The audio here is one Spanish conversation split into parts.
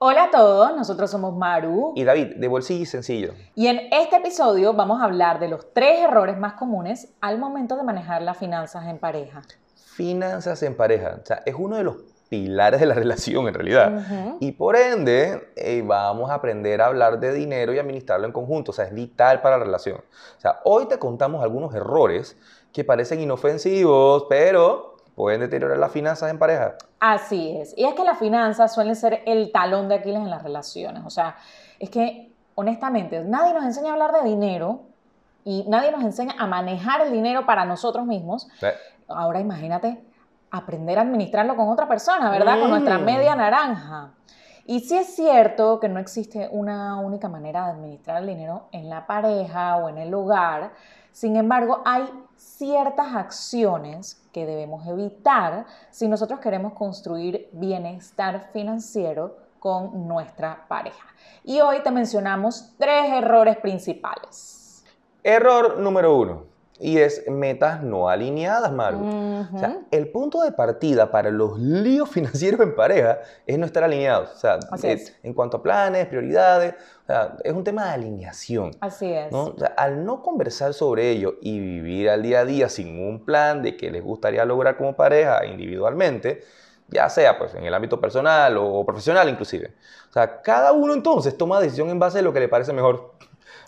Hola a todos, nosotros somos Maru y David, de Bolsillo y Sencillo. Y en este episodio vamos a hablar de los tres errores más comunes al momento de manejar las finanzas en pareja. Finanzas en pareja, o sea, es uno de los pilares de la relación en realidad. Y por ende, eh, vamos a aprender a hablar de dinero y administrarlo en conjunto, o sea, es vital para la relación. O sea, hoy te contamos algunos errores que parecen inofensivos, pero pueden deteriorar las finanzas en pareja. Así es. Y es que las finanzas suelen ser el talón de Aquiles en las relaciones. O sea, es que honestamente nadie nos enseña a hablar de dinero y nadie nos enseña a manejar el dinero para nosotros mismos. Ahora imagínate aprender a administrarlo con otra persona, ¿verdad? Con nuestra mm. media naranja. Y sí es cierto que no existe una única manera de administrar el dinero en la pareja o en el hogar, sin embargo, hay ciertas acciones que debemos evitar si nosotros queremos construir bienestar financiero con nuestra pareja. Y hoy te mencionamos tres errores principales. Error número uno, y es metas no alineadas, Maru. o sea, el punto de partida para los líos financieros en pareja es no estar alineados. O sea, en cuanto a planes, prioridades, o sea, es un tema de alineación. Así es. ¿no? O sea, al no conversar sobre ello y vivir al día a día sin un plan de qué les gustaría lograr como pareja individualmente, ya sea pues en el ámbito personal o profesional inclusive. O sea, cada uno entonces toma decisión en base a lo que le parece mejor.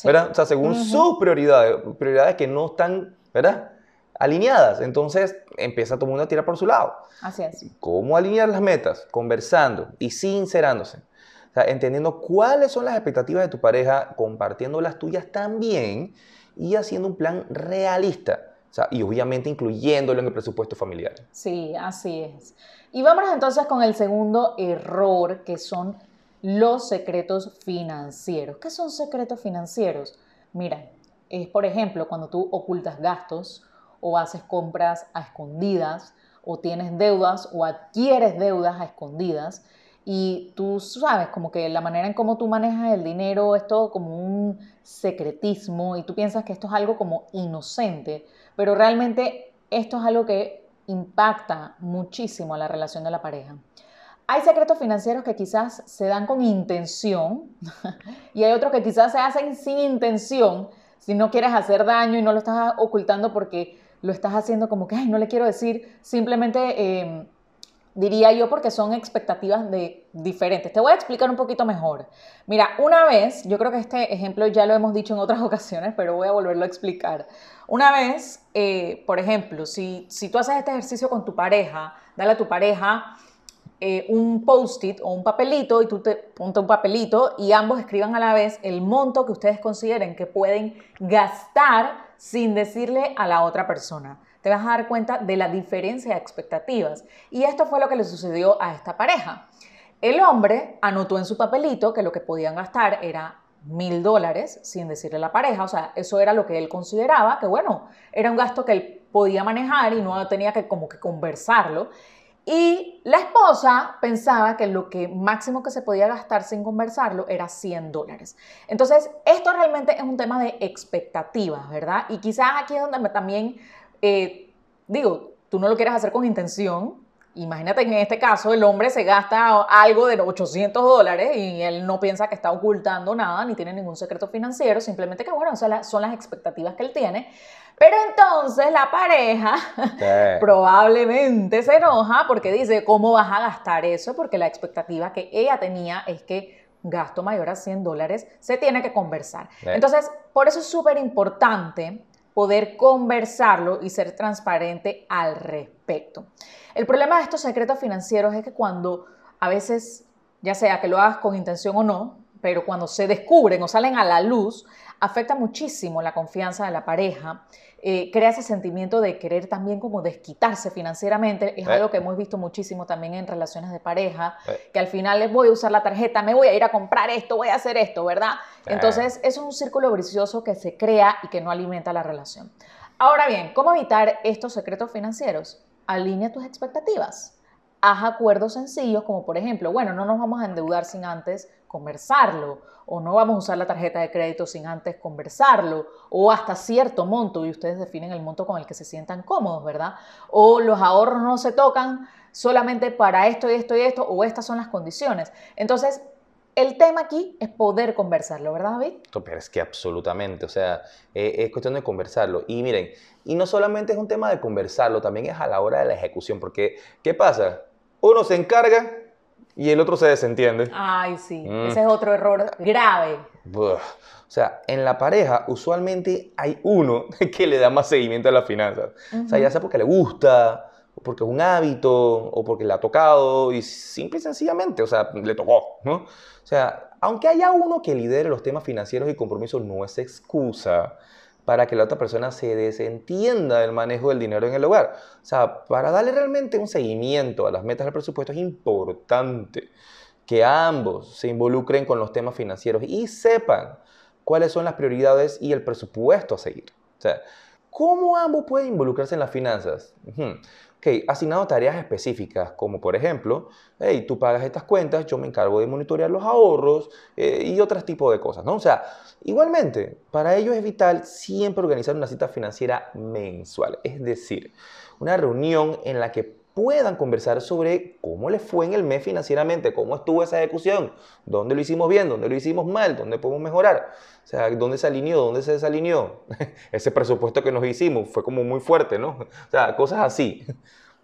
¿Verdad? O sea, según sus prioridades, prioridades que no están, ¿verdad? Alineadas. Entonces empieza todo el mundo a tirar por su lado. Así es. ¿Cómo alinear las metas? Conversando y sincerándose. O sea, entendiendo cuáles son las expectativas de tu pareja, compartiendo las tuyas también y haciendo un plan realista. O sea, y obviamente incluyéndolo en el presupuesto familiar. Sí, así es. Y vámonos entonces con el segundo error, que son los secretos financieros. ¿Qué son secretos financieros? Mira, es por ejemplo cuando tú ocultas gastos o haces compras a escondidas o tienes deudas o adquieres deudas a escondidas y tú sabes como que la manera en cómo tú manejas el dinero es todo como un secretismo y tú piensas que esto es algo como inocente, pero realmente esto es algo que impacta muchísimo a la relación de la pareja. Hay secretos financieros que quizás se dan con intención y hay otros que quizás se hacen sin intención. Si no quieres hacer daño y no lo estás ocultando porque lo estás haciendo como que, ay, no le quiero decir, simplemente em, diría yo porque son expectativas de diferentes. Te voy a explicar un poquito mejor. Mira, una vez, yo creo que este ejemplo ya lo hemos dicho en otras ocasiones, pero voy a volverlo a explicar. Una vez, eh, por ejemplo, si, si tú haces este ejercicio con tu pareja, dale a tu pareja eh, un post-it o un papelito y tú te ponte un papelito y ambos escriban a la vez el monto que ustedes consideren que pueden gastar sin decirle a la otra persona. Te vas a dar cuenta de la diferencia de expectativas. Y esto fue lo que le sucedió a esta pareja. El hombre anotó en su papelito que lo que podían gastar era mil dólares sin decirle a la pareja, o sea, eso era lo que él consideraba, que bueno, era un gasto que él podía manejar y no tenía que como que conversarlo. Y la esposa pensaba que lo que máximo que se podía gastar sin conversarlo era 100 dólares. Entonces, esto realmente es un tema de expectativas, ¿verdad? Y quizás aquí es donde también, eh, digo, tú no lo quieres hacer con intención. Imagínate en este caso el hombre se gasta algo de 800 dólares y él no piensa que está ocultando nada ni tiene ningún secreto financiero, simplemente que, bueno, son las expectativas que él tiene. Pero entonces la pareja probablemente se enoja porque dice, ¿cómo vas a gastar eso? Porque la expectativa que ella tenía es que gasto mayor a 100 dólares se tiene que conversar. Entonces, por eso es súper importante poder conversarlo y ser transparente al respecto. El problema de estos secretos financieros es que cuando a veces, ya sea que lo hagas con intención o no, pero cuando se descubren o salen a la luz, afecta muchísimo la confianza de la pareja, eh, crea ese sentimiento de querer también como desquitarse financieramente, es Eh. algo que hemos visto muchísimo también en relaciones de pareja, Eh. que al final les voy a usar la tarjeta, me voy a ir a comprar esto, voy a hacer esto, ¿verdad? Eh. Entonces, eso es un círculo vicioso que se crea y que no alimenta la relación. Ahora bien, ¿cómo evitar estos secretos financieros? Alinea tus expectativas. Haz acuerdos sencillos como por ejemplo, bueno, no nos vamos a endeudar sin antes conversarlo o no vamos a usar la tarjeta de crédito sin antes conversarlo o hasta cierto monto y ustedes definen el monto con el que se sientan cómodos, ¿verdad? O los ahorros no se tocan solamente para esto y esto y esto o estas son las condiciones. Entonces, el tema aquí es poder conversarlo, ¿verdad, David? Pero es que absolutamente, o sea, eh, es cuestión de conversarlo. Y miren, y no solamente es un tema de conversarlo, también es a la hora de la ejecución, porque ¿qué pasa? Uno se encarga y el otro se desentiende. Ay, sí, Mm. ese es otro error grave. Buah. O sea, en la pareja usualmente hay uno que le da más seguimiento a las finanzas. O sea, ya sea porque le gusta, o porque es un hábito, o porque le ha tocado, y simple y sencillamente, o sea, le tocó, ¿no? O sea, aunque haya uno que lidere los temas financieros y compromisos, no es excusa para que la otra persona se desentienda del manejo del dinero en el hogar. O sea, para darle realmente un seguimiento a las metas del presupuesto es importante que ambos se involucren con los temas financieros y sepan cuáles son las prioridades y el presupuesto a seguir. O sea, ¿cómo ambos pueden involucrarse en las finanzas? Ok, asignado tareas específicas, como por ejemplo, hey, tú pagas estas cuentas, yo me encargo de monitorear los ahorros eh, y otros tipos de cosas, ¿no? O sea, igualmente, para ello es vital siempre organizar una cita financiera mensual, es decir, una reunión en la que puedan conversar sobre cómo les fue en el mes financieramente, cómo estuvo esa ejecución, dónde lo hicimos bien, dónde lo hicimos mal, dónde podemos mejorar, o sea, dónde se alineó, dónde se desalineó. Ese presupuesto que nos hicimos fue como muy fuerte, ¿no? O sea, cosas así.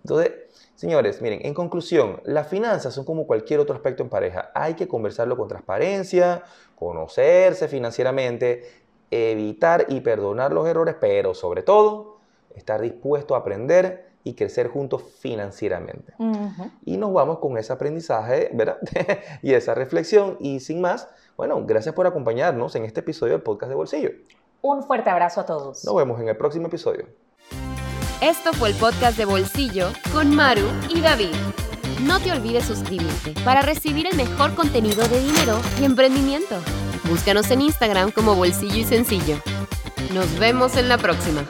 Entonces, señores, miren, en conclusión, las finanzas son como cualquier otro aspecto en pareja. Hay que conversarlo con transparencia, conocerse financieramente, evitar y perdonar los errores, pero sobre todo, estar dispuesto a aprender y crecer juntos financieramente. Y nos vamos con ese aprendizaje, ¿verdad? y esa reflexión. Y sin más, bueno, gracias por acompañarnos en este episodio del podcast de Bolsillo. Un fuerte abrazo a todos. Nos vemos en el próximo episodio. Esto fue el podcast de Bolsillo con Maru y David. No te olvides suscribirte para recibir el mejor contenido de dinero y emprendimiento. Búscanos en Instagram como Bolsillo y Sencillo. Nos vemos en la próxima.